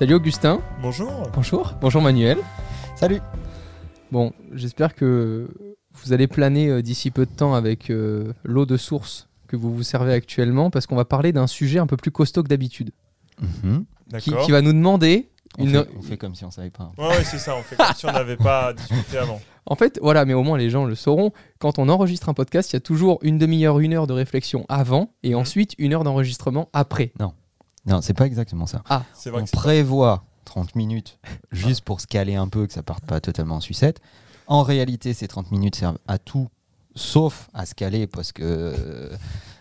Salut Augustin. Bonjour. Bonjour. Bonjour Manuel. Salut. Bon, j'espère que vous allez planer euh, d'ici peu de temps avec euh, l'eau de source que vous vous servez actuellement parce qu'on va parler d'un sujet un peu plus costaud que d'habitude Mhm. qui, D'accord. qui va nous demander On, une... fait, on fait comme si on savait pas. Ouais, ouais, c'est ça. On fait comme si on n'avait pas discuté avant. En fait, voilà, mais au moins les gens le sauront. Quand on enregistre un podcast, il y a toujours une demi-heure, une heure de réflexion avant et Mhm. ensuite une heure d'enregistrement après. Non, c'est pas exactement ça. C'est vrai On prévoit 30 minutes juste pour se caler un peu, que ça parte pas totalement en sucette. En réalité, ces 30 minutes servent à tout, sauf à se caler parce que euh,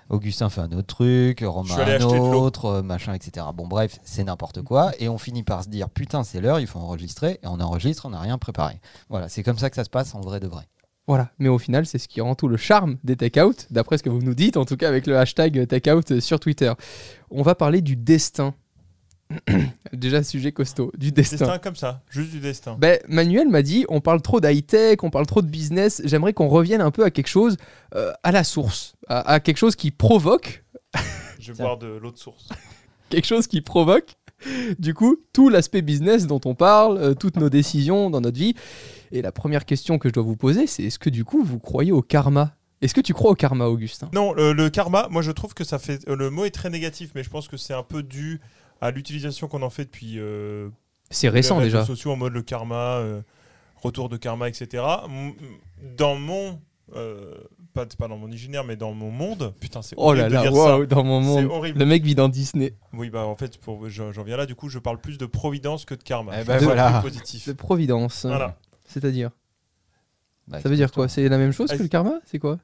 Augustin fait un autre truc, Romain un autre, euh, machin, etc. Bon, bref, c'est n'importe quoi. Et on finit par se dire, putain, c'est l'heure, il faut enregistrer. Et on enregistre, on n'a rien préparé. Voilà, c'est comme ça que ça se passe en vrai de vrai. Voilà, mais au final, c'est ce qui rend tout le charme des take-out, d'après ce que vous nous dites, en tout cas avec le hashtag take-out sur Twitter. On va parler du destin. Déjà, sujet costaud, du destin. destin comme ça, juste du destin. Ben, Manuel m'a dit, on parle trop d'high-tech, on parle trop de business, j'aimerais qu'on revienne un peu à quelque chose euh, à la source, à, à quelque chose qui provoque, Je vais boire de l'eau de source. quelque chose qui provoque, du coup, tout l'aspect business dont on parle, euh, toutes nos décisions dans notre vie. Et la première question que je dois vous poser, c'est est-ce que du coup, vous croyez au karma? Est-ce que tu crois au karma, Augustin Non, le, le karma, moi je trouve que ça fait. euh, le mot est très négatif, mais je pense que c'est un peu dû à l'utilisation qu'on en fait depuis. euh, C'est récent les déjà. sociaux en mode le karma, euh, retour de karma, etc. Dans mon. Euh, pas, pas dans mon imaginaire, mais dans mon monde. Putain, c'est Oh là horrible de là, dire waouh, dans mon C'est monde. horrible. Le mec vit dans Disney. Oui, bah en fait, pour- j'en viens là, du coup, je parle plus de providence que de karma. Eh Je ben ça voilà. plus positif. De Providence. Voilà. C'est-à-dire Bah, Ça veut dire quoi? C'est la même chose Ah, que le karma? C'est quoi?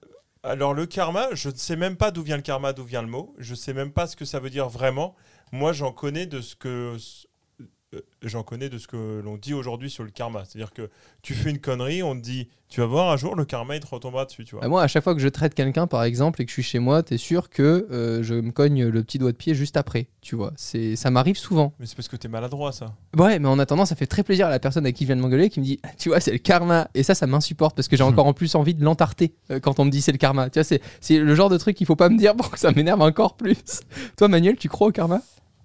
Alors le karma, je ne sais même pas d'où vient le karma, d'où vient le mot. Je sais même pas ce que ça veut dire vraiment. Moi, j'en connais de ce que j'en connais de ce que l'on dit aujourd'hui sur le karma. C'est-à-dire que tu fais une connerie, on te dit, tu vas voir un jour le karma il te retombera dessus, tu vois. Bah, Moi, à chaque fois que je traite quelqu'un, par exemple, et que je suis chez moi, t'es sûr que euh, je me cogne le petit doigt de pied juste après, tu vois. C'est, ça m'arrive souvent. Mais c'est parce que t'es maladroit, ça. Ouais, mais en attendant, ça fait très plaisir à la personne à qui vient de m'engueuler qui me dit, tu vois, c'est le karma. Et ça, ça m'insupporte parce que j'ai encore en plus envie de l'entarter euh, quand on me dit c'est le karma. Tu vois, c'est, c'est le genre de truc qu'il faut pas me dire pour que ça m'énerve encore plus. Toi, Manuel, tu crois au karma?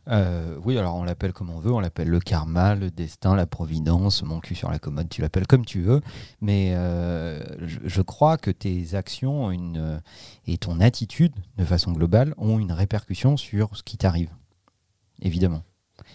Euh, oui, alors on l'appelle comme on veut, on l'appelle le karma, le destin, la providence, mon cul sur la commode, tu l'appelles comme tu veux, mais euh, je, crois que tes actions euh, et ton attitude, de façon globale, ont une répercussion sur ce qui t'arrive, évidemment.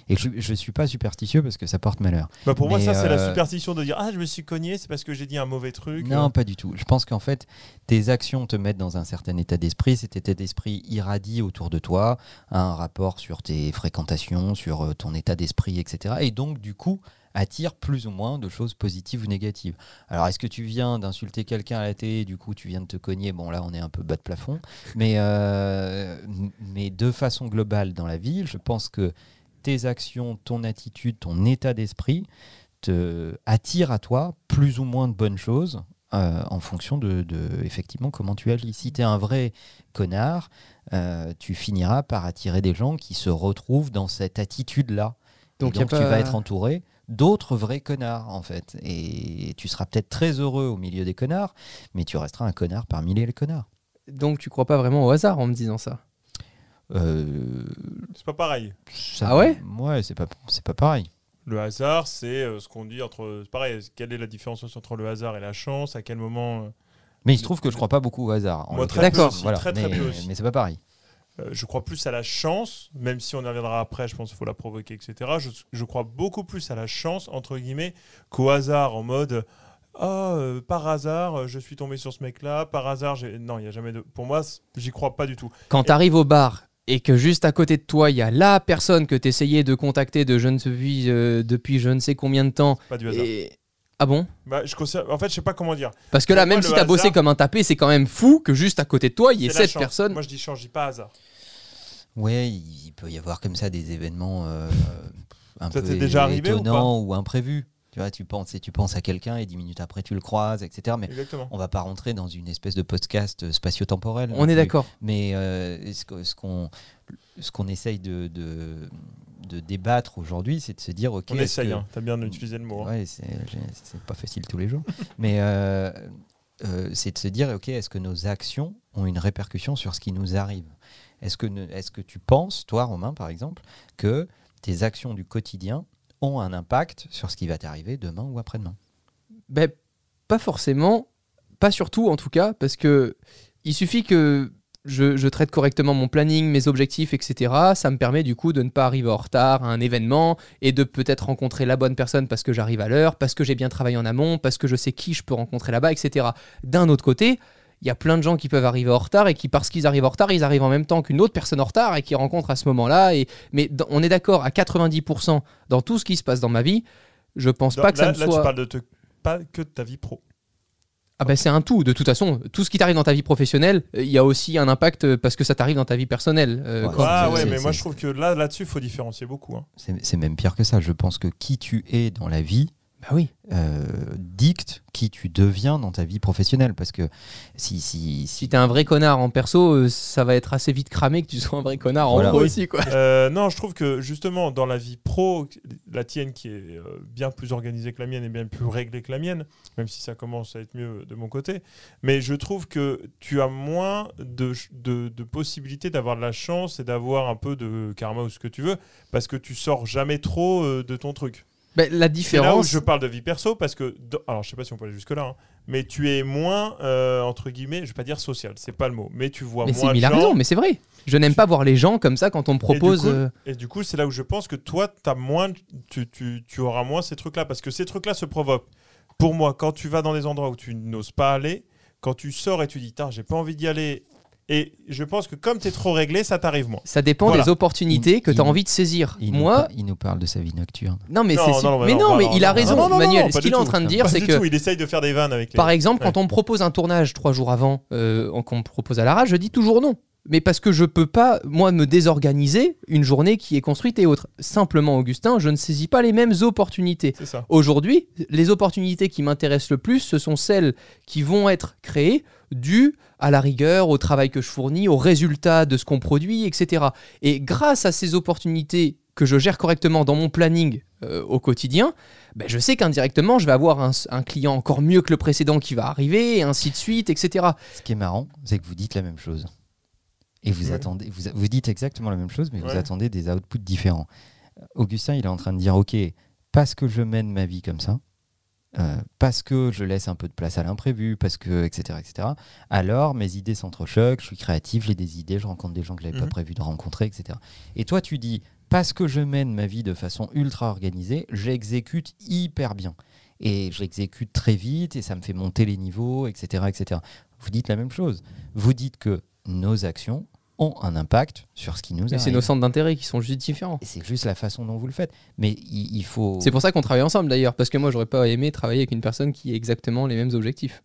Et je ne suis pas superstitieux parce que ça porte malheur. Bah pour moi, ça, c'est la euh, superstition de dire Ah, je me suis cogné, c'est parce que j'ai dit un mauvais truc. Non, pas du tout. Je pense qu'en fait, tes actions te mettent dans un certain état d'esprit. Cet état d'esprit irradie autour de toi, a un rapport sur tes fréquentations, sur euh, ton état d'esprit, etc. Et donc, du coup, attire plus ou moins de choses positives ou négatives. Alors, est-ce que tu viens d'insulter quelqu'un à la télé, du coup, tu viens de te cogner? Bon, là, on est un peu bas de plafond. Mais, euh, mais de façon globale dans la vie, je pense que tes actions, ton attitude, ton état d'esprit te attire à toi plus ou moins de bonnes choses euh, en fonction de, de, effectivement comment tu agis. Si tu es un vrai connard, euh, tu finiras par attirer des gens qui se retrouvent dans cette attitude-là. Donc, tu pas- vas être entouré d'autres vrais connards en fait. Et tu seras peut-être très heureux au milieu des connards, mais tu resteras un connard parmi les connards. Donc, tu crois pas vraiment au hasard en me disant ça? C'est pas pareil. ça- Ah ouais Ouais, c'est pas, c'est pas pareil. Le hasard, c'est euh, ce qu'on dit entre. C'est pareil, quelle est la différence entre le hasard et la chance À quel moment. euh, Mais il se trouve que je crois pas beaucoup au hasard. en Moi, l'occurrence. très peu aussi, Voilà. très, très mais, peu aussi. mais c'est pas pareil. Euh, je crois plus à la chance, même si on y reviendra après, je pense qu'il faut la provoquer, etc. Je, je crois beaucoup plus à la chance, entre guillemets, qu'au hasard, en mode Ah, euh, par hasard, euh, je suis tombé sur ce mec-là, par hasard, j'ai. Non, il n'y a jamais de. Pour moi, c- j'y crois pas du tout. Quand tu arrives au bar et que juste à côté de toi, il y a la personne que tu essayais de contacter de je ne sais plus, euh, depuis je ne sais combien de temps. Pas du hasard. Et... Ah bon? Bah, je En fait, je sais pas comment dire. Parce que là, moi, même si tu as bossé comme un tapé, c'est quand même fou que juste à côté de toi, il y ait cette chance. personne. Moi, je dis chance, je dis pas hasard. Ouais, il peut y avoir comme ça des événements euh, un Ça peu t'est déjà arrivé ou étonnants ou, imprévus. Tu vois, tu penses, et tu penses à quelqu'un et dix minutes après tu le croises, etc. Mais Exactement. on va pas rentrer dans une espèce de podcast spatio-temporel. non On est plus. d'accord. Mais euh, ce qu'on ce qu'on essaye de, de, de débattre aujourd'hui, c'est de se dire, ok, On essaye, que- hein. t'as bien utilisé le mot. hein. Ouais, c'est pas facile tous les jours. Mais euh, euh, c'est de se dire, ok, est-ce que nos actions ont une répercussion sur ce qui nous arrive? Est-ce que, ne- est-ce que tu penses, toi, Romain, par exemple, que tes actions du quotidien un impact sur ce qui va t'arriver demain ou après-demain Ben, pas forcément, pas surtout en tout cas, parce que il suffit que je, je traite correctement mon planning, mes objectifs, etc. Ça me permet du coup de ne pas arriver en retard à un événement et de peut-être rencontrer la bonne personne parce que j'arrive à l'heure, parce que j'ai bien travaillé en amont, parce que je sais qui je peux rencontrer là-bas, etc. D'un autre côté, il y a plein de gens qui peuvent arriver en retard et qui, parce qu'ils arrivent en retard, ils arrivent en même temps qu'une autre personne en retard et qui rencontrent à ce moment-là. Et... Mais on est d'accord, à 90% dans tout ce qui se passe dans ma vie, je pense Dans- pas que là, ça me là, soit. tu parles de te- pas que de ta vie pro. Ah ben c'est un tout, de toute façon. Tout ce qui t'arrive dans ta vie professionnelle, euh, il y a aussi un impact euh, parce que ça t'arrive dans ta vie personnelle. euh, Ouais. Ah ouais, c'est- mais moi je trouve que là, là-dessus, il faut différencier beaucoup. hein. C'est c'est même pire que ça. Je pense que qui tu es dans la vie Bah oui. euh, dicte qui tu deviens dans ta vie professionnelle. Parce que si, si, Si si t'es un vrai connard en perso, euh, ça va être assez vite cramé que tu sois un vrai connard Voilà. en pro Oui. aussi, quoi. Euh, non, je trouve que justement, dans la vie pro, la tienne qui est bien plus organisée que la mienne et bien plus réglée que la mienne, même si ça commence à être mieux de mon côté, mais je trouve que tu as moins de, de, de possibilités d'avoir de la chance et d'avoir un peu de karma ou ce que tu veux, parce que tu sors jamais trop de ton truc. Bah, la C'est là où différence. je parle de vie perso, parce que, dans- alors je sais pas si on peut aller jusque-là, hein, mais tu es moins, euh, entre guillemets, je vais pas dire social, c'est pas le mot, mais tu vois Mais, c'est- moins mais a gens. mais c'est vrai. Je n'aime pas voir les gens comme ça quand on me propose. euh, Et du coup, c'est là où je pense que toi, as moins, tu, tu- tu auras moins ces trucs-là. Parce que ces trucs-là se provoquent. Pour moi, quand tu vas dans des endroits où tu n'oses pas aller, quand tu sors et tu dis, Tain, j'ai pas envie d'y aller. Et je pense que comme tu es trop réglé, ça t'arrive moins. Ça dépend Voilà. des opportunités que tu as il- envie de saisir. il, nous, Moi, il nous parle de sa vie nocturne. non, mais Non, c'est non, mais non, non, non, mais non, il a raison, non, non, non, Manuel. Ce qu'il est en train de dire, c'est que tout, il essaye de faire des vannes avec les. Par exemple, Ouais. quand on me propose un tournage trois jours avant, euh, qu'on me propose à la rage, je dis toujours non. Mais parce que je peux pas, moi, me désorganiser une journée qui est construite et autre. Simplement, Augustin, je ne saisis pas les mêmes opportunités. C'est ça. Aujourd'hui, les opportunités qui m'intéressent le plus, ce sont celles qui vont être créées dues à la rigueur, au travail que je fournis, aux résultats de ce qu'on produit, etc. Et grâce à ces opportunités que je gère correctement dans mon planning euh, au quotidien, ben, je sais qu'indirectement, je vais avoir un, un client encore mieux que le précédent qui va arriver, et ainsi de suite, etc. Ce qui est marrant, c'est que vous dites la même chose. Et vous Ouais. attendez, vous, vous dites exactement la même chose, mais vous attendez des outputs différents. Augustin, il est en train de dire, ok, parce que je mène ma vie comme ça, euh, parce que je laisse un peu de place à l'imprévu, parce que, etc., etc., alors mes idées s'entrechoquent, je suis créatif, j'ai des idées, je rencontre des gens que je n'avais Mhm. pas prévu de rencontrer, etc. Et toi, tu dis, parce que je mène ma vie de façon ultra organisée, j'exécute hyper bien. Et j'exécute très vite et ça me fait monter les niveaux, etc., etc. Vous dites la même chose. Vous dites que nos actions ont un impact sur ce qui nous Mais c'est nos centres d'intérêt qui sont juste différents. Et c'est juste la façon dont vous le faites. Mais il, il faut. C'est pour ça qu'on travaille ensemble d'ailleurs, parce que moi, j'aurais pas aimé travailler avec une personne qui a exactement les mêmes objectifs.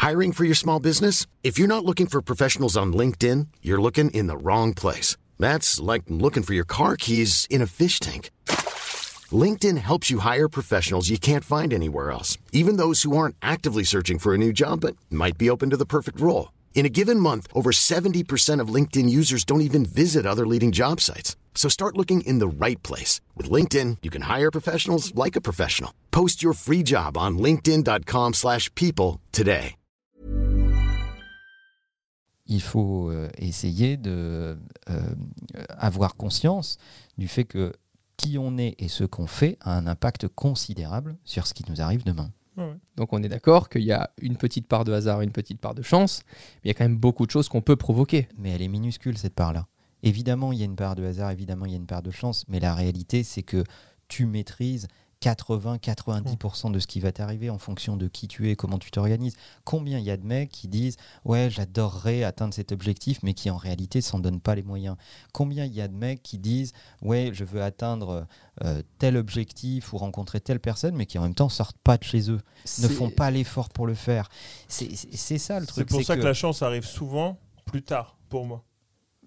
Hiring for your small business? If you're not looking for professionals on LinkedIn, you're looking in the wrong place. That's like looking for your car keys in a fish tank. LinkedIn helps you hire professionals you can't find anywhere else, even those who aren't actively searching for a new job but might be open to the perfect role. In a given month, over 70% of LinkedIn users don't even visit other leading job sites. So start looking in the right place. With LinkedIn, you can hire professionals like a professional. Post your free job on linkedin.com/people slash people today. il faut euh, essayer de euh, avoir conscience du fait que qui on est et ce qu'on fait a un impact considérable sur ce qui nous arrive demain. Donc on est d'accord qu'il y a une petite part de hasard, une petite part de chance, mais il y a quand même beaucoup de choses qu'on peut provoquer. Mais elle est minuscule, cette part-là. Évidemment, il y a une part de hasard, évidemment, il y a une part de chance, mais la réalité, c'est que tu maîtrises 80-90% de ce qui va t'arriver en fonction de qui tu es, comment tu t'organises. Combien il y a de mecs qui disent Ouais, j'adorerais atteindre cet objectif, mais qui en réalité s'en donnent pas les moyens Combien il y a de mecs qui disent Ouais, je veux atteindre euh, tel objectif ou rencontrer telle personne, mais qui en même temps sortent pas de chez eux, ne C'est- font pas l'effort pour le faire C'est c'est- c'est ça le C'est truc. pour ça que... la chance arrive souvent plus tard pour moi.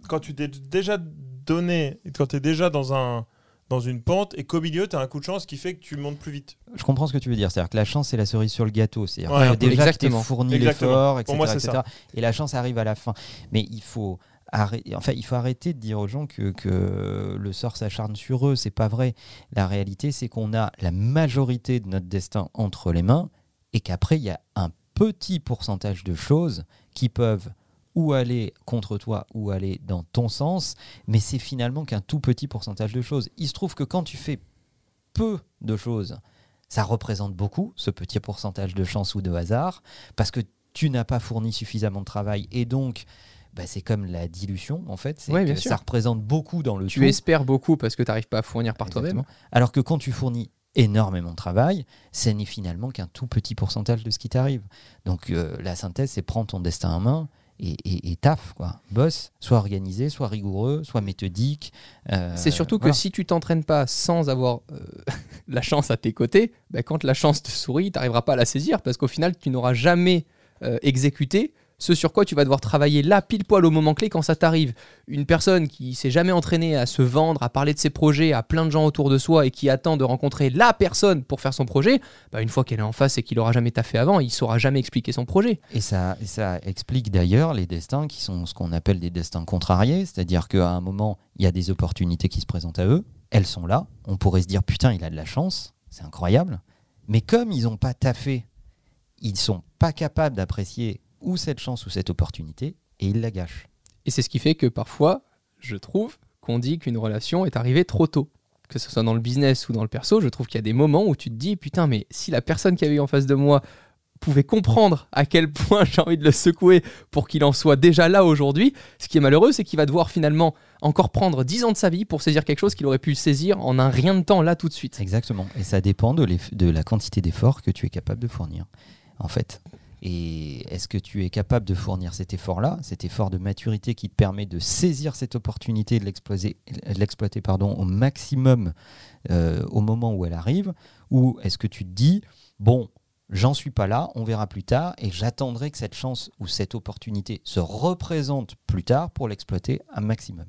Quand tu t'es déjà donné, quand tu es déjà dans, un, dans une pente et qu'au milieu, tu as un coup de chance qui fait que tu montes plus vite. Je comprends ce que tu veux dire. C'est-à-dire que la chance, c'est la cerise sur le gâteau. C'est-à-dire Ouais, que déjà, tu t'es Exactement. fourni l'effort, etc. Pour moi, c'est etc. ça. Et la chance arrive à la fin. Mais il faut, arrêter, enfin, il faut arrêter de dire aux gens que, que le sort s'acharne sur eux. C'est pas vrai. La réalité, c'est qu'on a la majorité de notre destin entre les mains et qu'après, il y a un petit pourcentage de choses qui peuvent ou aller contre toi ou aller dans ton sens, mais c'est finalement qu'un tout petit pourcentage de choses. Il se trouve que quand tu fais peu de choses, ça représente beaucoup, ce petit pourcentage de chance ou de hasard, parce que tu n'as pas fourni suffisamment de travail et donc bah, c'est comme la dilution en fait. Ouais, bien sûr. ça représente beaucoup dans le Tu tout. espères beaucoup parce que tu n'arrives pas à fournir par toi-même. Alors que quand tu fournis énormément de travail, ce n'est finalement qu'un tout petit pourcentage de ce qui t'arrive. Donc euh, la synthèse, c'est prendre ton destin en main et, et, et taf, quoi. Bosse, soit organisé, soit rigoureux, soit méthodique. euh, C'est surtout que si tu t'entraînes pas sans avoir euh, la chance à tes côtés, bah, quand la chance te sourit, tu n'arriveras pas à la saisir parce qu'au final, tu n'auras jamais euh, exécuté ce sur quoi tu vas devoir travailler là, pile poil au moment clé quand ça t'arrive. Une personne qui s'est jamais entraînée à se vendre, à parler de ses projets à plein de gens autour de soi et qui attend de rencontrer la personne pour faire son projet, bah, une fois qu'elle est en face et qu'il aura jamais taffé avant, il saura jamais expliquer son projet. Et ça, ça explique d'ailleurs les destins qui sont ce qu'on appelle des destins contrariés, c'est-à-dire qu'à un moment, il y a des opportunités qui se présentent à eux, elles sont là, on pourrait se dire putain, il a de la chance, c'est incroyable, mais comme ils n'ont pas taffé, ils sont pas capables d'apprécier ou cette chance ou cette opportunité, et ils la gâchent. Et c'est ce qui fait que parfois, je trouve qu'on dit qu'une relation est arrivée trop tôt. Que ce soit dans le business ou dans le perso, je trouve qu'il y a des moments où tu te dis, putain, mais si la personne qui avait eu en face de moi pouvait comprendre à quel point j'ai envie de le secouer pour qu'il en soit déjà là aujourd'hui, ce qui est malheureux, c'est qu'il va devoir finalement encore prendre 10 ans de sa vie pour saisir quelque chose qu'il aurait pu saisir en un rien de temps là tout de suite. Exactement. Et ça dépend de, de la quantité d'efforts que tu es capable de fournir, en fait. Et est-ce que tu es capable de fournir cet effort-là, cet effort de maturité qui te permet de saisir cette opportunité, de l'exploiter, pardon, au maximum euh, au moment où elle arrive? Ou est-ce que tu te dis, bon, j'en suis pas là, on verra plus tard, et j'attendrai que cette chance ou cette opportunité se représente plus tard pour l'exploiter un maximum?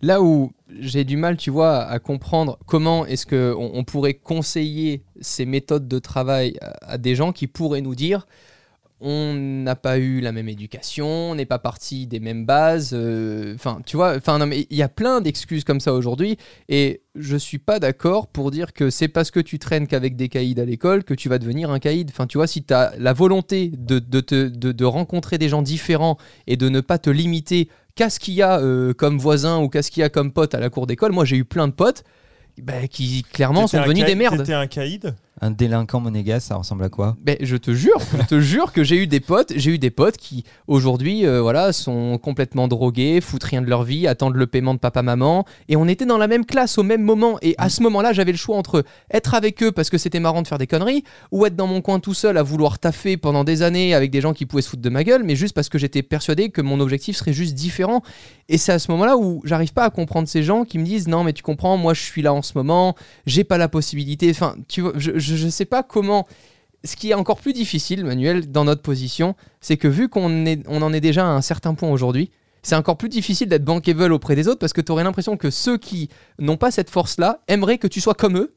Là où j'ai du mal, tu vois, à comprendre comment est-ce qu'on on pourrait conseiller ces méthodes de travail à des gens qui pourraient nous dire on n'a pas eu la même éducation, on n'est pas parti des mêmes bases. euh, Enfin, tu vois, enfin, il y a plein d'excuses comme ça aujourd'hui. Et je suis pas d'accord pour dire que c'est parce que tu traînes qu'avec des caïds à l'école que tu vas devenir un caïd. Enfin, tu vois, si tu as la volonté de, de, te- de- de rencontrer des gens différents et de ne pas te limiter qu'à ce qu'il y a euh, comme voisin ou qu'à ce qu'il y a comme pote à la cour d'école, moi j'ai eu plein de potes bah, qui clairement sont devenus caïd- des merdes. T'étais un caïd Un délinquant monégasque, ça ressemble à quoi? Ben, je te jure, je te jure que j'ai eu des potes, j'ai eu des potes qui aujourd'hui, euh, voilà, sont complètement drogués, foutent rien de leur vie, attendent le paiement de papa maman, et on était dans la même classe au même moment, et à ce moment-là, j'avais le choix entre être avec eux parce que c'était marrant de faire des conneries, ou être dans mon coin tout seul à vouloir taffer pendant des années avec des gens qui pouvaient se foutre de ma gueule, mais juste parce que j'étais persuadé que mon objectif serait juste différent. Et c'est à ce moment-là où j'arrive pas à comprendre ces gens qui me disent non mais tu comprends, moi je suis là en ce moment, j'ai pas la possibilité. Enfin, tu vois, je, je, je sais pas comment. Ce qui est encore plus difficile, Manuel, dans notre position, c'est que vu qu'on en est déjà à un certain point aujourd'hui, c'est encore plus difficile d'être bankable auprès des autres parce que tu aurais l'impression que ceux qui n'ont pas cette force-là aimeraient que tu sois comme eux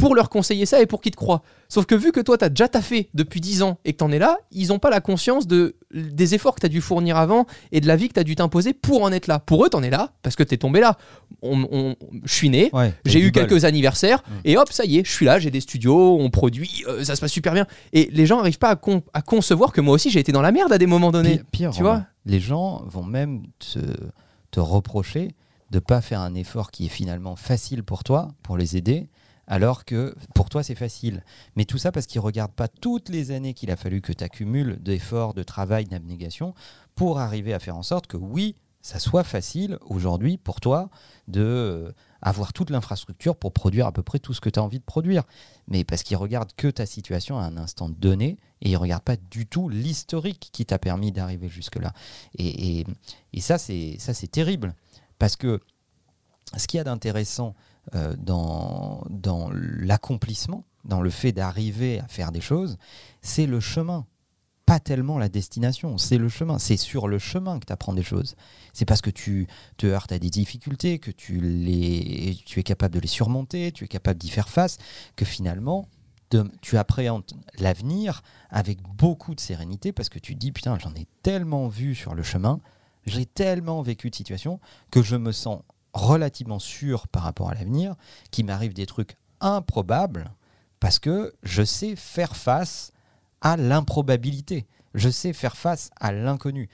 pour leur conseiller ça et pour qu'ils te croient. Sauf que vu que toi, tu as déjà taffé depuis 10 ans et que tu en es là, ils n'ont pas la conscience de, des efforts que tu as dû fournir avant et de la vie que tu as dû t'imposer pour en être là. Pour eux, tu en es là parce que tu es tombé là. On, on- je suis né, Ouais, j'ai eu bol. quelques anniversaires Mm. et hop, ça y est, je suis là, j'ai des studios, on produit, euh, ça se passe super bien. Et les gens n'arrivent pas à, con- à concevoir que moi aussi j'ai été dans la merde à des moments donnés. Pire, pire, tu vois les gens vont même te, te reprocher de pas faire un effort qui est finalement facile pour toi, pour les aider, alors que pour toi c'est facile. Mais tout ça parce qu'ils regardent pas toutes les années qu'il a fallu que tu accumules d'efforts, de travail, d'abnégation pour arriver à faire en sorte que oui, ça soit facile aujourd'hui pour toi de euh, avoir toute l'infrastructure pour produire à peu près tout ce que tu as envie de produire. Mais parce qu'ils regardent que ta situation à un instant donné et ils regardent pas du tout l'historique qui t'a permis d'arriver jusque-là. Et, et- et ça, c'est terrible. Parce que ce qu'il y a d'intéressant euh, dans, l'accomplissement, dans le fait d'arriver à faire des choses, c'est le chemin. Pas tellement la destination, c'est le chemin. C'est sur le chemin que tu apprends des choses. C'est parce que tu te heurtes à des difficultés, que tu, les, tu es capable de les surmonter, tu es capable d'y faire face, que finalement, tu appréhendes l'avenir avec beaucoup de sérénité parce que tu dis, putain, j'en ai tellement vu sur le chemin, j'ai tellement vécu de situations que je me sens relativement sûr par rapport à l'avenir, qu'il m'arrive des trucs improbables parce que je sais faire face à l'improbabilité. Je sais faire face à l'inconnu.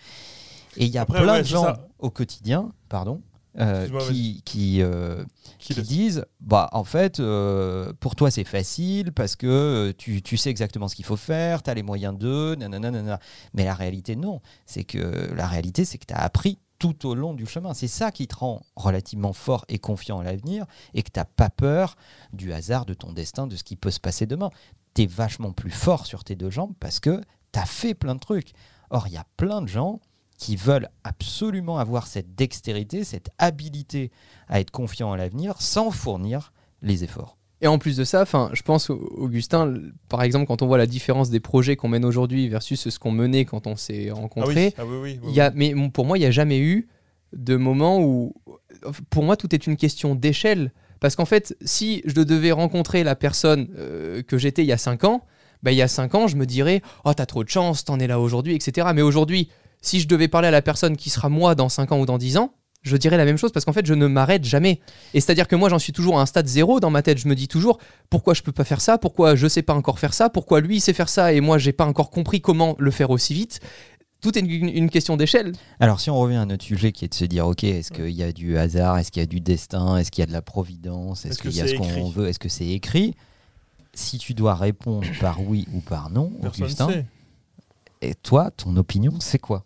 Et il y a Après, plein ouais, de gens ça. au quotidien, pardon, euh, qui, qui, euh, Qui qui le- disent bah en fait euh, pour toi c'est facile parce que tu, tu sais exactement ce qu'il faut faire, tu as les moyens de nanana, nanana. mais la réalité non, c'est que la réalité c'est que tu as appris tout au long du chemin. C'est ça qui te rend relativement fort et confiant à l'avenir et que tu n'as pas peur du hasard de ton destin, de ce qui peut se passer demain. Tu es vachement plus fort sur tes deux jambes parce que tu as fait plein de trucs. Or, il y a plein de gens qui veulent absolument avoir cette dextérité, cette habilité à être confiant à l'avenir sans fournir les efforts. Et en plus de ça, enfin, je pense, Augustin, par exemple, quand on voit la différence des projets qu'on mène aujourd'hui versus ce qu'on menait quand on s'est Ah rencontrés, oui, ah oui, oui, oui, y a, mais bon, pour moi, il n'y a jamais eu de moment où. Pour moi, tout est une question d'échelle. Parce qu'en fait, si je devais rencontrer la personne euh, que j'étais il y a 5 ans, bah, il y a 5 ans, je me dirais Oh, t'as trop de chance, t'en es là aujourd'hui, etc. Mais aujourd'hui, si je devais parler à la personne qui sera moi dans 5 ans ou dans 10 ans, je dirais la même chose parce qu'en fait, je ne m'arrête jamais. Et c'est-à-dire que moi, j'en suis toujours à un stade zéro dans ma tête. Je me dis toujours pourquoi je peux pas faire ça, pourquoi je sais pas encore faire ça, pourquoi lui il sait faire ça et moi j'ai pas encore compris comment le faire aussi vite? Tout est une, une question d'échelle. Alors, si on revient à notre sujet qui est de se dire, ok, est-ce qu'il y a du hasard, est-ce qu'il y a du destin, est-ce qu'il y a de la providence, est-ce qu'il y a ce qu'on veut, est-ce que c'est écrit? Si tu dois répondre par oui ou par non, Personne Augustin, sait. et toi, ton opinion, c'est quoi?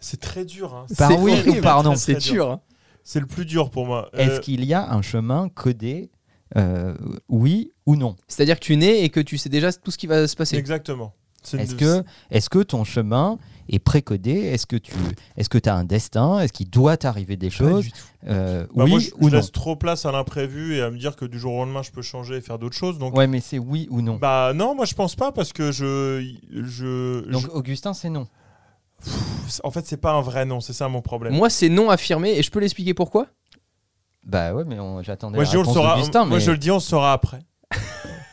C'est très dur. hein. Par C'est oui horrible, ou par non C'est dur. hein. C'est le plus dur pour moi. Est-ce Euh, qu'il y a un chemin codé, euh, oui ou non? C'est-à-dire que tu nais et que tu sais déjà tout ce qui va se passer. Exactement. Est-ce que, est que ton chemin est précodé? Est-ce que tu est que as un destin? Est-ce qu'il doit t'arriver des choses? Euh, Bah, Oui moi, je, ou je non? laisse trop place à l'imprévu et à me dire que du jour au lendemain, je peux changer et faire d'autres choses. Donc, Ouais, mais c'est oui ou non? bah non, moi je pense pas parce que je, je, Donc Augustin, c'est non. En fait, c'est pas un vrai non. C'est ça mon problème. Moi, c'est non affirmé et je peux l'expliquer pourquoi? Bah ouais, mais on- j'attendais Moi, la je réponse saura. Moi, mais- je le dis, on le saura après.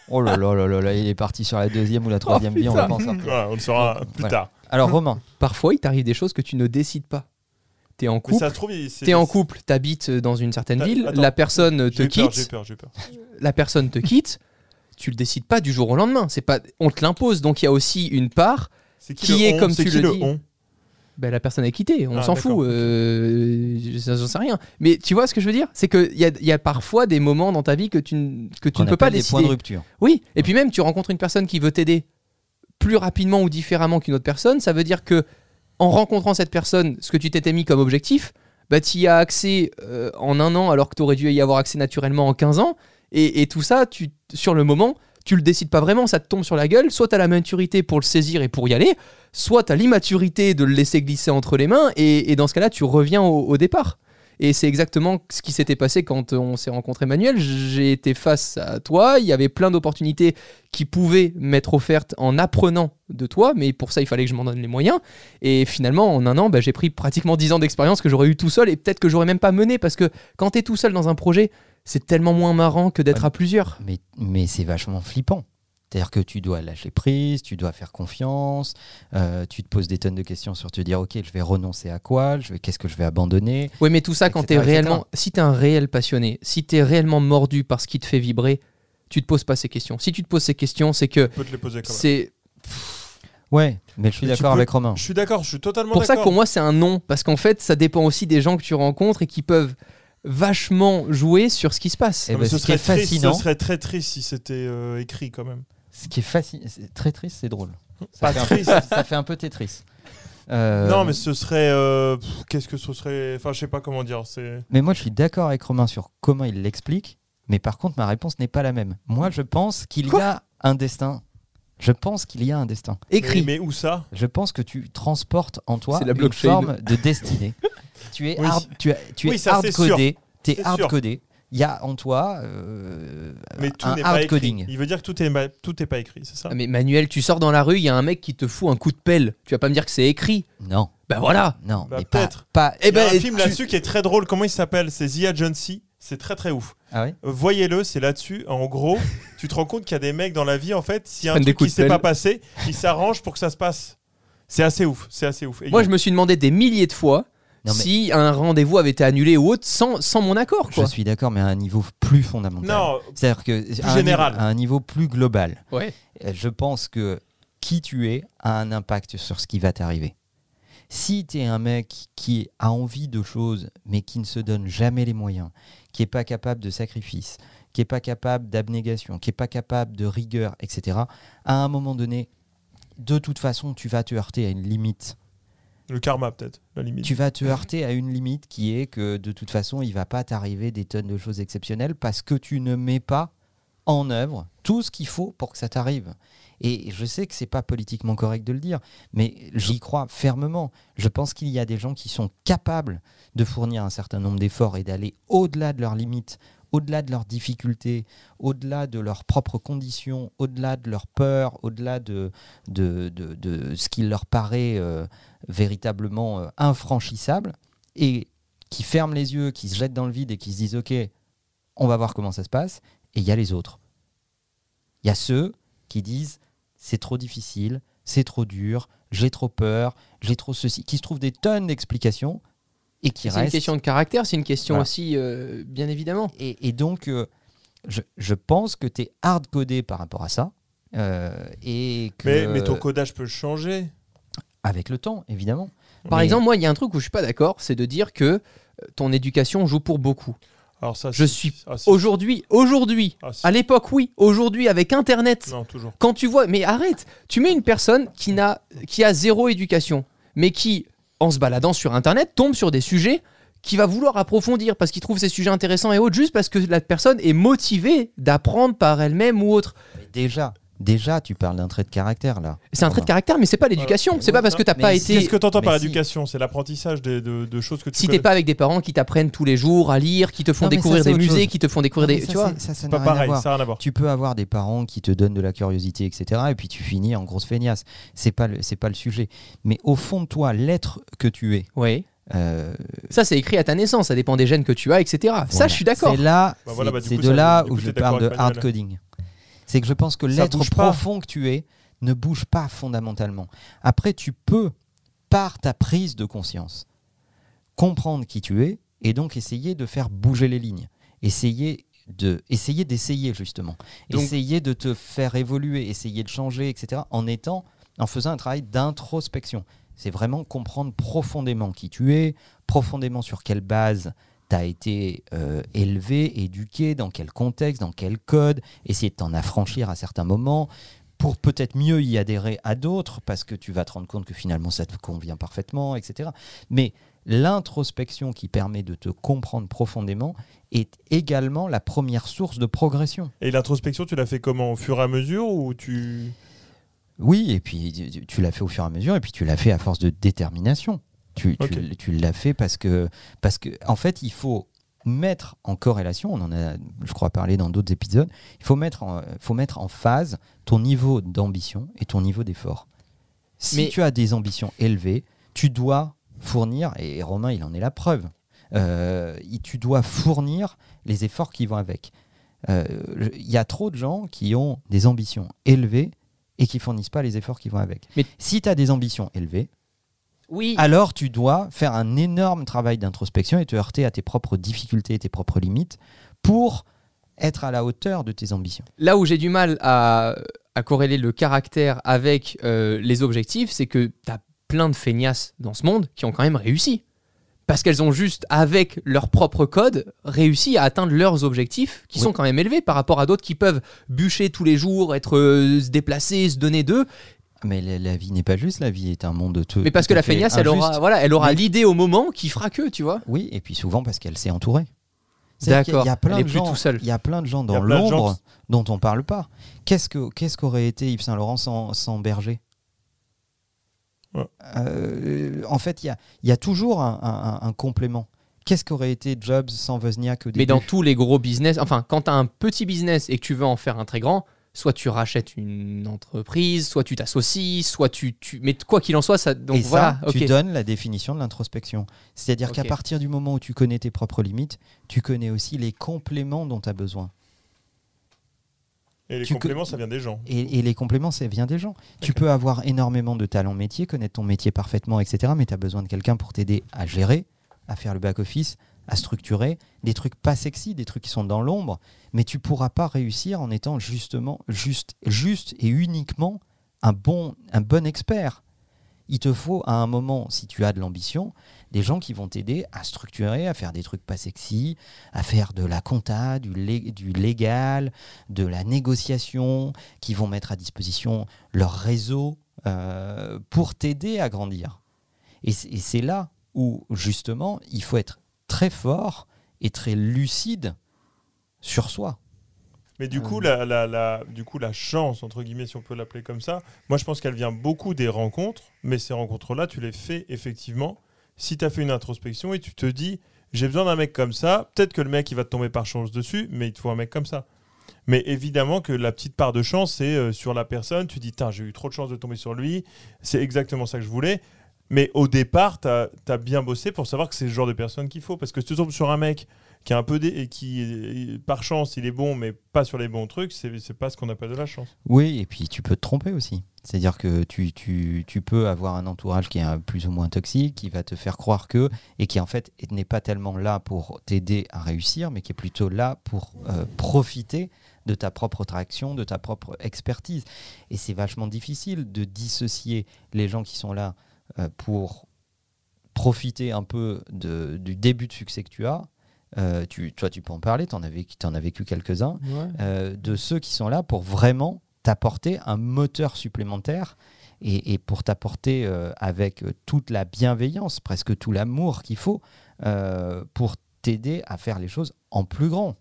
Oh là là là là là, il est parti sur la deuxième ou la troisième vie, on va sortir. Voilà, on le saura plus Ouais. tard. Alors Romain, Parfois, il t'arrive des choses que tu ne décides pas. T'es en Mais couple, ça se trouve, il- c'est- t'es en couple, t'habites dans une certaine ville, attends. la personne te peur, quitte, peur, j'ai eu peur. la personne te quitte, tu le décides pas du jour au lendemain. C'est pas, on te l'impose. Donc il y a aussi une part. Qui est, on comme C'est tu qui le le dis on Ben, la personne est quittée, on Ah, s'en fout, euh, j'en sais rien. Mais tu vois ce que je veux dire? C'est qu'il y a, il y a parfois des moments dans ta vie que tu, ne- que tu ne peux pas des points décider. de rupture. Oui, et puis même tu rencontres une personne qui veut t'aider plus rapidement ou différemment qu'une autre personne, ça veut dire que en rencontrant cette personne, ce que tu t'étais mis comme objectif, bah tu y as accès euh, en un an alors que tu aurais dû y avoir accès naturellement en 15 ans. Et, et tout ça, tu, sur le moment, tu le décides pas vraiment, ça te tombe sur la gueule. Soit tu as la maturité pour le saisir et pour y aller, soit tu as l'immaturité de le laisser glisser entre les mains. Et, dans ce cas-là, tu reviens au, au départ. Et c'est exactement ce qui s'était passé quand on s'est rencontré Manuel. J'ai été face à toi, il y avait plein d'opportunités qui pouvaient m'être offertes en apprenant de toi, mais pour ça il fallait que je m'en donne les moyens. Et finalement, en un an, bah, j'ai pris pratiquement 10 ans d'expérience que j'aurais eu tout seul et peut-être que j'aurais même pas mené parce que quand tu es tout seul dans un projet, c'est tellement moins marrant que d'être Ouais. à plusieurs. Mais, mais c'est vachement flippant. C'est-à-dire que tu dois lâcher prise, tu dois faire confiance, euh, tu te poses des tonnes de questions sur te dire ok, je vais renoncer à quoi, je vais, qu'est-ce que je vais abandonner. Oui, mais tout ça, quand tu es etc., réellement, si tu es un réel passionné, si tu es réellement mordu par ce qui te fait vibrer, tu te poses pas ces questions. Si tu te poses ces questions, c'est que Je peux te les poser quand même. c'est Ouais, mais je suis tu d'accord peux- avec Romain. Je suis d'accord, je suis totalement pour ça que d'accord. pour moi c'est un non parce qu'en fait ça dépend aussi des gens que tu rencontres et qui peuvent vachement jouer sur ce qui se passe. Eh Non, mais ben, ce serait triste, fascinant- ce serait très triste si c'était euh, écrit quand même. Ce qui est fascinant, c'est très triste, c'est drôle. Pas fait un peu- triste. ça fait un peu Tetris. Euh, Non, mais ce serait. euh, Qu'est-ce que ce serait Enfin, je sais pas comment dire. C'est. Mais moi, je suis d'accord avec Romain sur comment il l'explique. Mais par contre, ma réponse n'est pas la même. Moi, je pense qu'il y a un destin. Je pense qu'il y a un destin. Écrit. Mais, mais où ça? Je pense que tu transportes en toi la une blockchain. forme de destinée. tu es Oui. hard, tu, as- tu Oui, es. Tu es C'est sûr. hard-codé. Il y a en toi euh, Mais tout un n'est pas écrit. hard-coding. Il veut dire que tout est, ma- tout est pas écrit, c'est ça? Ah, Mais Manuel, tu sors dans la rue, il y a un mec qui te fout un coup de pelle. Tu vas pas me dire que c'est écrit? Non, Bah voilà. non, Bah, mais pas, peut-être. pas. Eh Il y a ben, un film tu- là-dessus qui est très drôle. Comment il s'appelle? C'est The Agency. C'est très très ouf. Ah ouais? Euh, Voyez-le, c'est là-dessus. En gros, tu te rends compte qu'il y a des mecs dans la vie, en fait, s'il y a un truc qui s'est pas passé, ils s'arrangent pour que ça se passe. C'est assez ouf. C'est assez ouf. Et Moi je me suis demandé des milliers de fois Non, mais- si un rendez-vous avait été annulé ou autre sans, sans mon accord. Je Quoi. suis d'accord, mais à un niveau plus fondamental. Non, C'est-à-dire que à un général. niveau- à un niveau plus global. Ouais. Euh, je pense que qui tu es a un impact sur ce qui va t'arriver. Si tu es un mec qui a envie de choses, mais qui ne se donne jamais les moyens, qui n'est pas capable de sacrifice, qui n'est pas capable d'abnégation, qui n'est pas capable de rigueur, etc., à un moment donné, de toute façon, tu vas te heurter à une limite. Le karma, peut-être, la limite. Tu vas te heurter à une limite qui est que de toute façon, il va pas t'arriver des tonnes de choses exceptionnelles parce que tu ne mets pas en œuvre tout ce qu'il faut pour que ça t'arrive. Et je sais que c'est pas politiquement correct de le dire, mais j'y crois fermement. Je pense qu'il y a des gens qui sont capables de fournir un certain nombre d'efforts et d'aller au-delà de leurs limites, au-delà de leurs difficultés, au-delà de leurs propres conditions, au-delà de leurs peurs, au-delà de, de, de- de ce qui leur paraît euh, véritablement euh, infranchissable, et qui ferment les yeux, qui se jettent dans le vide et qui se disent Ok, on va voir comment ça se passe. Et il y a les autres. Il y a ceux qui disent c'est trop difficile, c'est trop dur, j'ai trop peur, j'ai trop ceci, qui se trouvent des tonnes d'explications et qui C'est une restent. question de caractère, c'est une question Voilà. aussi, euh, bien évidemment. Et, et donc, euh, je, je pense que tu es hard-codé par rapport à ça. euh, et que, mais, mais ton codage peut changer. Avec le temps, évidemment. Par Mais- exemple, moi, il y a un truc où je suis pas d'accord, c'est de dire que euh, ton éducation joue pour beaucoup. Alors ça, Je suis ah. Aujourd'hui, aujourd'hui, Ah, à l'époque, oui. Aujourd'hui, avec Internet, Non, toujours. quand tu vois, mais arrête, tu mets une personne qui n'a, qui a zéro éducation, mais qui, en se baladant sur Internet, tombe sur des sujets qui va vouloir approfondir parce qu'il trouve ces sujets intéressants et autres, juste parce que la personne est motivée d'apprendre par elle-même ou autre. mais déjà, déjà, tu parles d'un trait de caractère, là. C'est un trait de caractère, mais c'est pas l'éducation. Voilà. c'est pas parce que t'as pas si- été. Qu'est-ce que tu entends par si- éducation C'est l'apprentissage de, de choses que tu Si t'es pas avec des parents qui t'apprennent tous les jours à lire, qui te font Non, découvrir ça, des musées, chose. qui te font découvrir Non, des. mais Tu ça, vois c'est- ça, ça n'a pas rien à pareil, voir. ça n'a rien à voir. Tu peux avoir des parents qui te donnent de la curiosité, etc. Et puis tu finis en grosse feignasse. C'est pas le, c'est pas le sujet. Mais au fond de toi, l'être que tu es, Oui. euh, Ça, c'est écrit à ta naissance. Ça dépend des gènes que tu as, etc. Ça, je suis d'accord. C'est là, Bah voilà, c'est- bah du c'est coup, de ça, là où je parle de hard coding. C'est que je pense que l'être profond que tu es ne bouge pas fondamentalement. Après, tu peux, par ta prise de conscience, comprendre qui tu es et donc essayer de faire bouger les lignes. Essayer de essayer d'essayer justement Donc- essayer de te faire évoluer essayer de changer etc en étant en faisant un travail d'introspection c'est vraiment comprendre profondément qui tu es profondément sur quelle base tu as été euh, élevé, éduqué, dans quel contexte, dans quel code, essayer de t'en affranchir à certains moments pour peut-être mieux y adhérer à d'autres parce que tu vas te rendre compte que finalement ça te convient parfaitement, etc. Mais l'introspection qui permet de te comprendre profondément est également la première source de progression. Et l'introspection, tu l'as fait comment? Au fur et à mesure ou tu. Oui, et puis tu- tu l'as fait au fur et à mesure, et puis tu l'as fait à force de détermination. Tu, tu- Ok. tu l'as fait parce que, parce que, en fait, il faut mettre en corrélation, on en a, je crois, parlé dans d'autres épisodes, il faut mettre, en, faut mettre en phase ton niveau d'ambition et ton niveau d'effort. Si Mais- tu as des ambitions élevées, tu dois fournir, et Romain, il en est la preuve, euh, tu dois fournir les efforts qui vont avec. Euh, Il y a trop de gens qui ont des ambitions élevées et qui fournissent pas les efforts qui vont avec. Mais- si tu as des ambitions élevées, Oui. alors tu dois faire un énorme travail d'introspection et te heurter à tes propres difficultés et tes propres limites pour être à la hauteur de tes ambitions. Là où j'ai du mal à, à corréler le caractère avec euh, les objectifs, c'est que tu as plein de feignasses dans ce monde qui ont quand même réussi. Parce qu'elles ont juste, avec leur propre code, réussi à atteindre leurs objectifs, qui Oui. sont quand même élevés par rapport à d'autres qui peuvent bûcher tous les jours, être euh, se déplacer, se donner d'eux. Mais la, la vie n'est pas juste, la vie est un monde tout. Mais parce tout que la feignasse, elle aura, voilà, elle aura Mais- l'idée au moment qui fera que, tu vois. Oui, et puis souvent parce qu'elle s'est entourée. D'accord, Il y a plein elle de plus gens, tout seul. Il y a plein de gens dans gens l'ombre dont on parle pas. Qu'est-ce que qu'est-ce qu'aurait été Yves Saint Laurent sans, sans Berger? Ouais. Euh, En fait, il y a, il y a toujours un, un- un complément. Qu'est-ce qu'aurait été Jobs sans Wozniak au début Mais dans tous les gros business, enfin, quand tu as un petit business et que tu veux en faire un très grand, soit tu rachètes une entreprise, soit tu t'associes, soit tu, tu. Mais quoi qu'il en soit, ça. Donc Et voilà, ça, tu donnes la définition de l'introspection. C'est-à-dire qu'à partir du moment où tu connais tes propres limites, tu connais aussi les compléments dont tu as besoin. Et les Tu compléments, co- ça vient des gens. Et, et les compléments, ça vient des gens. Tu peux avoir énormément de talent métier, connaître ton métier parfaitement, etc. Mais tu as besoin de quelqu'un pour t'aider à gérer, à faire le back-office, à structurer des trucs pas sexy, des trucs qui sont dans l'ombre. Mais tu pourras pas réussir en étant justement juste, juste et uniquement un bon, un bon expert. Il te faut à un moment, si tu as de l'ambition, des gens qui vont t'aider à structurer, à faire des trucs pas sexy, à faire de la compta, du, lé- du légal, de la négociation, qui vont mettre à disposition leur réseau euh, pour t'aider à grandir. Et c'est là où, justement, il faut être très fort et très lucide sur soi. Mais du Euh. coup, la, la, la- du coup, la chance, entre guillemets, si on peut l'appeler comme ça, moi je pense qu'elle vient beaucoup des rencontres, mais ces rencontres-là, tu les fais effectivement si tu as fait une introspection et tu te dis, j'ai besoin d'un mec comme ça, peut-être que le mec il va te tomber par chance dessus, mais il te faut un mec comme ça. Mais évidemment que la petite part de chance, c'est euh, sur la personne, tu dis, j'ai eu trop de chance de tomber sur lui, c'est exactement ça que je voulais. Mais au départ, tu as, bien bossé pour savoir que c'est le genre de personne qu'il faut. Parce que si tu tombes sur un mec qui est un peu dé- et qui, par chance, il est bon, mais pas sur les bons trucs, c'est pas ce qu'on appelle de la chance. Oui, et puis tu peux te tromper aussi. C'est-à-dire que tu, peux avoir un entourage qui est plus ou moins toxique, qui va te faire croire que, et qui en fait n'est pas tellement là pour t'aider à réussir, mais qui est plutôt là pour euh, profiter de ta propre traction, de ta propre expertise. Et c'est vachement difficile de dissocier les gens qui sont là pour profiter un peu de- du début de succès que tu as. Euh, tu, toi, tu peux en parler, tu en as vécu, t'en as vécu quelques-uns euh, de ceux qui sont là pour vraiment t'apporter un moteur supplémentaire et, et pour t'apporter euh, avec euh, toute la bienveillance, presque tout l'amour qu'il faut euh, pour t'aider à faire les choses en plus grand.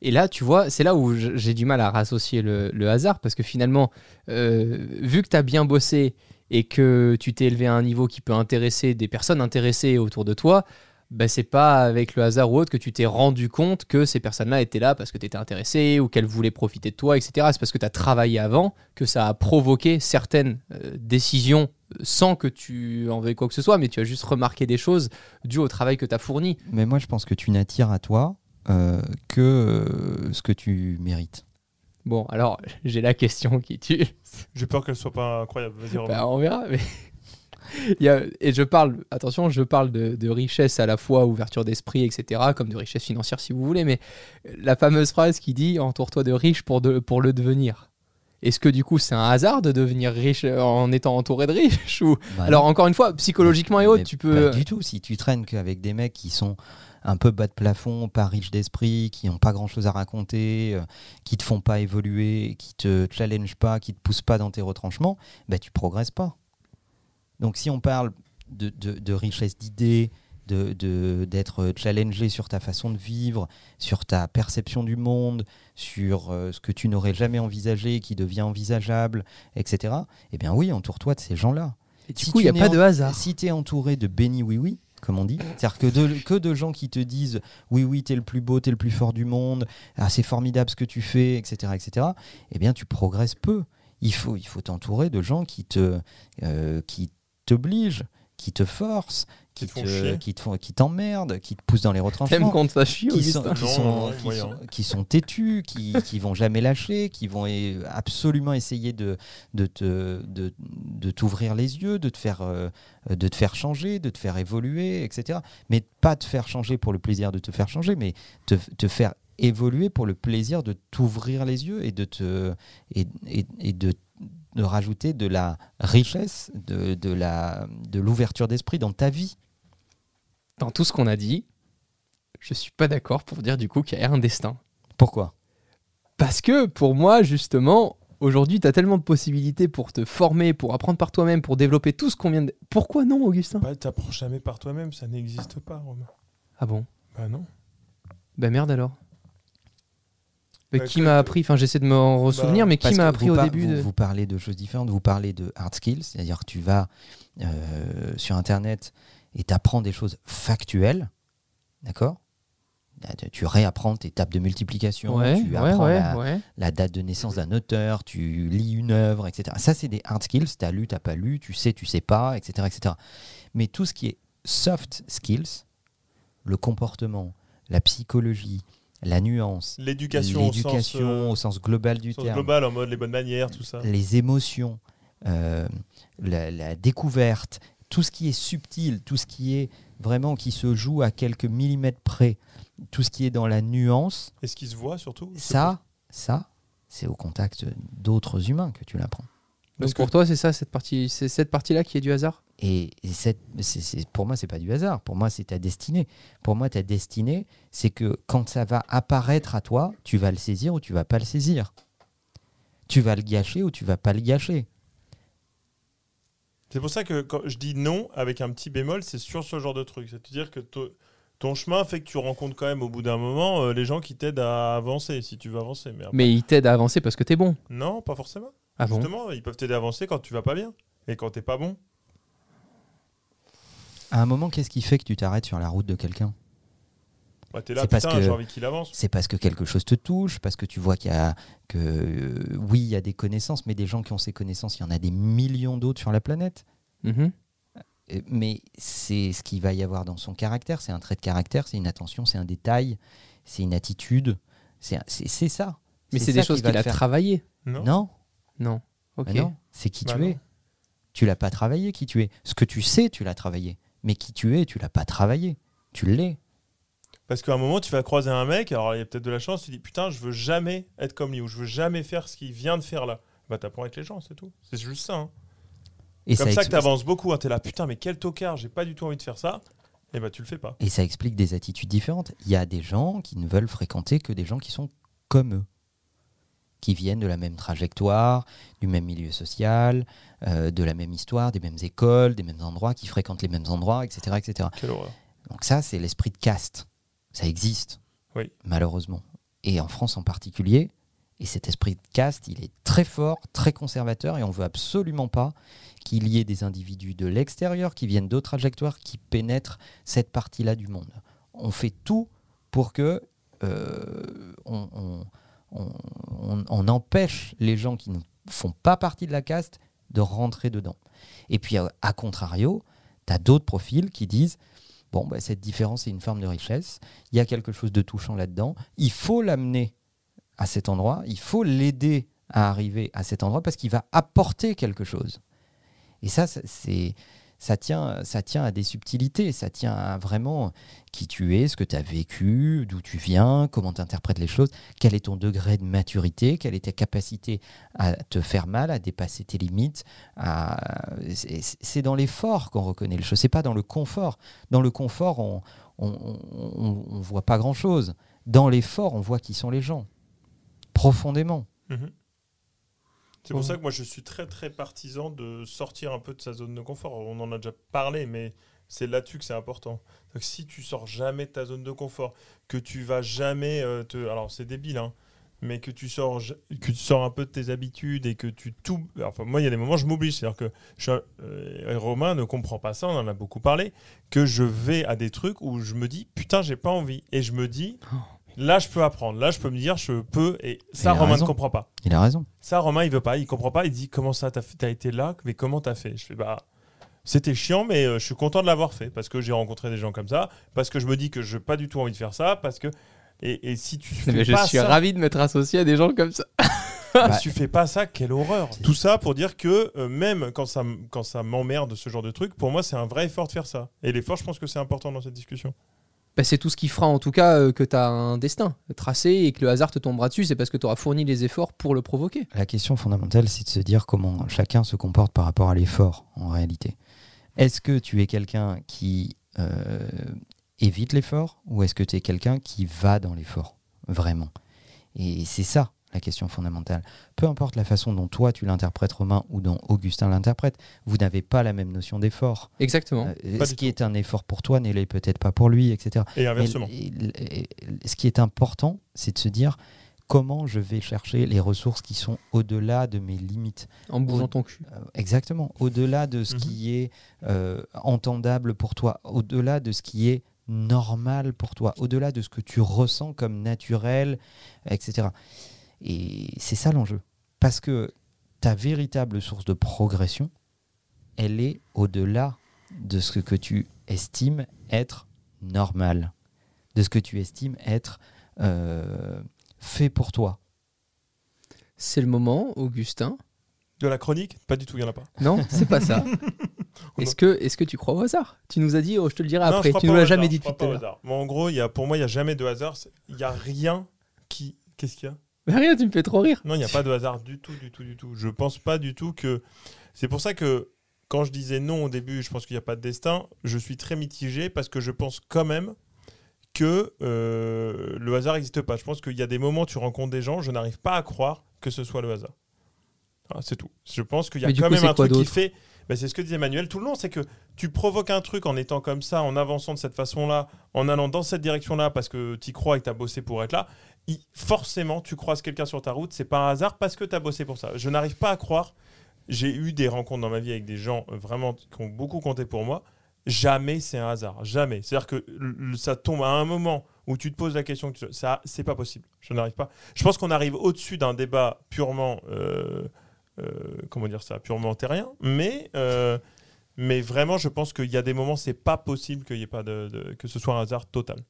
Et là, tu vois, c'est là où j'ai du mal à rassocier le, le hasard, parce que finalement, euh, vu que tu as bien bossé et que tu t'es élevé à un niveau qui peut intéresser des personnes intéressées autour de toi, bah, c'est pas avec le hasard ou autre que tu t'es rendu compte que ces personnes-là étaient là parce que tu étais intéressé ou qu'elles voulaient profiter de toi, etc. C'est parce que tu as travaillé avant que ça a provoqué certaines euh, décisions euh, sans que tu en veuilles quoi que ce soit, mais tu as juste remarqué des choses dues au travail que tu as fourni. Mais moi, je pense que tu n'attires à toi euh, que ce que tu mérites. Bon, alors j'ai la question qui tue. J'ai peur qu'elle soit pas incroyable. Vas-y. Bah, on verra. Mais... Il y a- et je parle, attention, je parle de, de richesse à la fois, ouverture d'esprit, etc., comme de richesse financière si vous voulez, mais la fameuse phrase qui dit entoure-toi de riches pour, de- pour le devenir. Est-ce que du coup c'est un hasard de devenir riche en étant entouré de riches ou... Bah Alors encore une fois, psychologiquement et autres, tu peux... Pas du tout. Si tu traînes qu'avec des mecs qui sont un peu bas de plafond, pas riches d'esprit, qui n'ont pas grand chose à raconter, euh, qui te font pas évoluer, qui te challenge pas, qui te poussent pas dans tes retranchements, bah, tu progresses pas. Donc si on parle de, de- de richesse d'idées, de- d'être challengé sur ta façon de vivre, sur ta perception du monde, sur euh, ce que tu n'aurais jamais envisagé, qui devient envisageable, etc., eh bien oui, entoure-toi de ces gens-là. Et du si coup, il n'y a pas en- de hasard. Si tu es entouré de béni oui oui, comme on dit, c'est-à-dire que de, gens qui te disent oui oui, tu es le plus beau, tu es le plus fort du monde, ah, c'est formidable ce que tu fais, etc., etc., eh bien tu progresses peu. Il faut il faut t'entourer de gens qui te euh, qui t'obligent, qui te forcent, Qui qui te font te- chier. qui te font qui t'emmerdent, qui te poussent dans les T'aimes retranchements quand ça chie, qui sont, qui, Non, sont, non, qui, sont, qui sont têtus, qui, qui vont jamais lâcher, qui vont absolument essayer de, de, te, de, de t'ouvrir les yeux, de te, faire, euh, de te faire changer, de te faire évoluer, etc. Mais pas te faire changer pour le plaisir de te faire changer, mais te, te faire évoluer pour le plaisir de t'ouvrir les yeux et de, te, et, et, et de, de rajouter de la richesse, de, de, la, de l'ouverture d'esprit dans ta vie. Dans tout ce qu'on a dit, je suis pas d'accord pour dire du coup qu'il y a un destin. Pourquoi? Parce que pour moi, justement, aujourd'hui, tu as tellement de possibilités pour te former, pour apprendre par toi-même, pour développer tout ce qu'on vient de... Pourquoi non, Augustin? Bah, t'apprends jamais par toi-même, ça n'existe pas, Romain. Ah bon? Bah non. Bah merde alors. Mais Bah, qui m'a appris Enfin, j'essaie de me ressouvenir, Bah, mais qui m'a appris au début vous, de... vous parlez de choses différentes. Vous parlez de hard skills, c'est-à-dire que tu vas euh, sur Internet et tu apprends des choses factuelles. D'accord? Tu réapprends tes tables de multiplication, Ouais, tu apprends ouais, la, ouais. la date de naissance d'un auteur, tu lis une œuvre, etc. Ça, c'est des hard skills. Tu as lu, tu pas lu, tu sais, tu sais pas, etc., etc. Mais tout ce qui est soft skills, le comportement, la psychologie, la nuance, L'éducation au euh, au sens global du sens terme, global, en mode les bonnes manières, tout ça. les émotions, euh, la, la découverte, tout ce qui est subtil, tout ce qui est vraiment qui se joue à quelques millimètres près, tout ce qui est dans la nuance, Et ce qui se voit surtout. ça, ça, c'est au contact d'autres humains que tu l'apprends. Parce Donc pour toi, c'est ça, cette partie, c'est cette partie-là qui est du hasard? Et, et cette- c'est- c'est- pour moi, c'est pas du hasard. Pour moi, c'est ta destinée. Pour moi, ta destinée, c'est que quand ça va apparaître à toi, tu vas le saisir ou tu vas pas le saisir. Tu vas le gâcher ou tu vas pas le gâcher. C'est pour ça que quand je dis non avec un petit bémol, c'est sur ce genre de truc. C'est-à-dire que to- ton chemin fait que tu rencontres quand même au bout d'un moment euh, les gens qui t'aident à avancer si tu veux avancer. Mais, après- Mais il t'aide à avancer parce que t'es bon. non, pas forcément. Ah bon Justement, ils peuvent t'aider à avancer quand tu vas pas bien et quand t'es pas bon. À un moment, qu'est-ce qui fait que tu t'arrêtes sur la route de quelqu'un? Bah, t'es là, C'est parce putain, que- j'ai envie qu'il avance. C'est parce que quelque chose te touche, parce que tu vois qu'il y a que euh, oui, il y a des connaissances, mais des gens qui ont ces connaissances, il y en a des millions d'autres sur la planète. Mhm. Euh, Mais c'est ce qu'il va y avoir dans son caractère, c'est un trait de caractère, c'est une attention, c'est un détail, c'est une attitude, c'est c'est- c'est ça. Mais c'est des qui choses qu'il a travaillées. Non. Non, Non. Ok. bah non, c'est qui Bah tu non. es. Tu l'as pas travaillé qui tu es. Ce que tu sais, tu l'as travaillé. Mais qui tu es, tu l'as pas travaillé. Tu l'es. Parce qu'à un moment, tu vas croiser un mec, alors il y a peut-être de la chance, tu dis putain, je veux jamais être comme lui ou je veux jamais faire ce qu'il vient de faire là. Bah t'apprends avec les gens, c'est tout. C'est juste ça. hein. Et Comme ça, ex- que t'avances beaucoup. Hein. T'es là, putain, mais quel tocard, j'ai pas du tout envie de faire ça. Et bah tu le fais pas. Et ça explique des attitudes différentes. Il y a des gens qui ne veulent fréquenter que des gens qui sont comme eux, qui viennent de la même trajectoire, du même milieu social, euh, de la même histoire, des mêmes écoles, des mêmes endroits, qui fréquentent les mêmes endroits, etc. etc. Quelle horreur. Donc ça, c'est l'esprit de caste. Ça existe, Oui. malheureusement. Et en France en particulier. Et cet esprit de caste, il est très fort, très conservateur, et on veut absolument pas qu'il y ait des individus de l'extérieur qui viennent d'autres trajectoires qui pénètrent cette partie-là du monde. On fait tout pour que euh, on, on- on- on- on empêche les gens qui ne font pas partie de la caste de rentrer dedans. Et puis, à, à contrario, tu as d'autres profils qui disent bon, bah, cette différence est une forme de richesse, il y a quelque chose de touchant là-dedans, il faut l'amener à cet endroit, il faut l'aider à arriver à cet endroit parce qu'il va apporter quelque chose. Et ça, ça- c'est ça tient, ça tient à des subtilités, ça tient à vraiment qui tu es, ce que tu as vécu, d'où tu viens, comment tu interprètes les choses, quel est ton degré de maturité, quelle est ta capacité à te faire mal, à dépasser tes limites. C'est dans l'effort qu'on reconnaît les choses, c'est pas dans le confort. Dans le confort, on on, voit pas grand-chose. Dans l'effort, on voit qui sont les gens, profondément. Mhm. C'est pour ça que moi je suis très très partisan de sortir un peu de sa zone de confort. On en a déjà parlé, mais c'est là-dessus que c'est important. Donc, si tu sors jamais de ta zone de confort, que tu vas jamais euh, te. Alors c'est débile, hein, mais que tu, sors, que tu sors un peu de tes habitudes et que tu tout. Enfin, moi il y a des moments je m'oblige. C'est-à-dire que je, euh, Romain ne comprend pas ça, on en a beaucoup parlé, que je vais à des trucs où je me dis putain, j'ai pas envie. Et je me dis. Là, je peux apprendre. Là, je peux me dire, je peux. Et ça, Il Romain ne comprend pas. Il a raison. Ça, Romain, il veut pas, il comprend pas. Il dit comment ça, t'as t'as été là, mais comment t'as fait? Je fais bah, c'était chiant, mais euh, je suis content de l'avoir fait parce que j'ai rencontré des gens comme ça, parce que je me dis que je n'ai pas du tout envie de faire ça, parce que et, et si tu fais Mais je pas suis ça, ravi de m'être associé à des gens comme ça. si tu fais pas ça, quelle horreur Tout ça pour dire que euh, même quand ça quand ça m'emmerde ce genre de truc, pour moi, c'est un vrai effort de faire ça. Et l'effort, je pense que c'est important dans cette discussion. Bah, c'est tout ce qui fera en tout cas euh, que tu as un destin tracé et que le hasard te tombera dessus. C'est parce que tu auras fourni les efforts pour le provoquer. La question fondamentale, c'est de se dire comment chacun se comporte par rapport à l'effort, en réalité. Est-ce que tu es quelqu'un qui euh, évite l'effort ou est-ce que tu es quelqu'un qui va dans l'effort, vraiment? Et c'est ça la question fondamentale. Peu importe la façon dont toi tu l'interprètes, Romain, ou dont Augustin l'interprète, vous n'avez pas la même notion d'effort. Exactement. Euh, ce qui est un effort pour toi n'est l'est peut-être pas pour lui, etc. Et inversement. l- et- et- ce qui est important, c'est de se dire comment je vais chercher les ressources qui sont au-delà de mes limites. En bougeant ton cul. Euh, exactement, au-delà de ce Mhm. qui est euh, entendable pour toi, au-delà de ce qui est normal pour toi, au-delà de ce que tu ressens comme naturel, etc. Et c'est ça l'enjeu. Parce que ta véritable source de progression, elle est au-delà de ce que tu estimes être normal, de ce que tu estimes être euh, fait pour toi. C'est le moment, Augustin. De la chronique, pas du tout, il y en a pas. Non, c'est pas ça. Est-ce que, est que tu crois au hasard? Tu nous as dit, oh, je te le dirai Non, après. Tu au l'as jamais dit depuis tout à l'heure. en gros, il y a, pour moi, il n'y a jamais de hasard. Il n'y a rien qui. Qu'est-ce qu'il y a? Mais rien, tu me fais trop rire. Non, il n'y a pas de hasard du tout, du tout, du tout. Je pense pas du tout que. C'est pour ça que quand je disais non au début, je pense qu'il n'y a pas de destin, je suis très mitigé parce que je pense quand même que euh, le hasard n'existe pas. Je pense qu'il y a des moments où tu rencontres des gens, je n'arrive pas à croire que ce soit le hasard. Voilà, c'est tout. Je pense qu'il y a Mais quand coup, même un truc qui fait. Ben, c'est ce que disait Emmanuel tout le long, c'est que tu provoques un truc en étant comme ça, en avançant de cette façon-là, en allant dans cette direction-là parce que tu y crois et que tu as bossé pour être là. Forcément, tu croises quelqu'un sur ta route, c'est pas un hasard parce que tu as bossé pour ça. Je n'arrive pas à croire. J'ai eu des rencontres dans ma vie avec des gens euh, vraiment qui ont beaucoup compté pour moi. Jamais c'est un hasard, jamais. C'est-à-dire que ça tombe à un moment où tu te poses la question, que ça, c'est pas possible. Je n'arrive pas. Je pense qu'on arrive au-dessus d'un débat purement, euh, euh, comment dire ça, purement terrien, mais. mais vraiment, je pense qu'il y a des moments, c'est pas possible qu'il ait pas que ce soit un hasard total.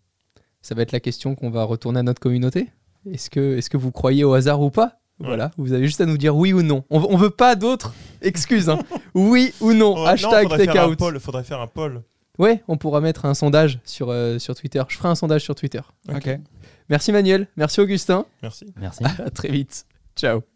Ça va être la question qu'on va retourner à notre communauté. Est-ce que, est que vous croyez au hasard ou pas? Voilà, vous avez juste à nous dire oui ou non. On, on veut pas d'autres excuses. hein. oui ou non. Oh, Hashtag faudrait faire un takeout. poll, faudrait faire un poll. Ouais, on pourra mettre un sondage sur, euh, sur Twitter. Je ferai un sondage sur Twitter. Ok. Merci Manuel, merci Augustin. Merci. Merci. À très vite. Ciao.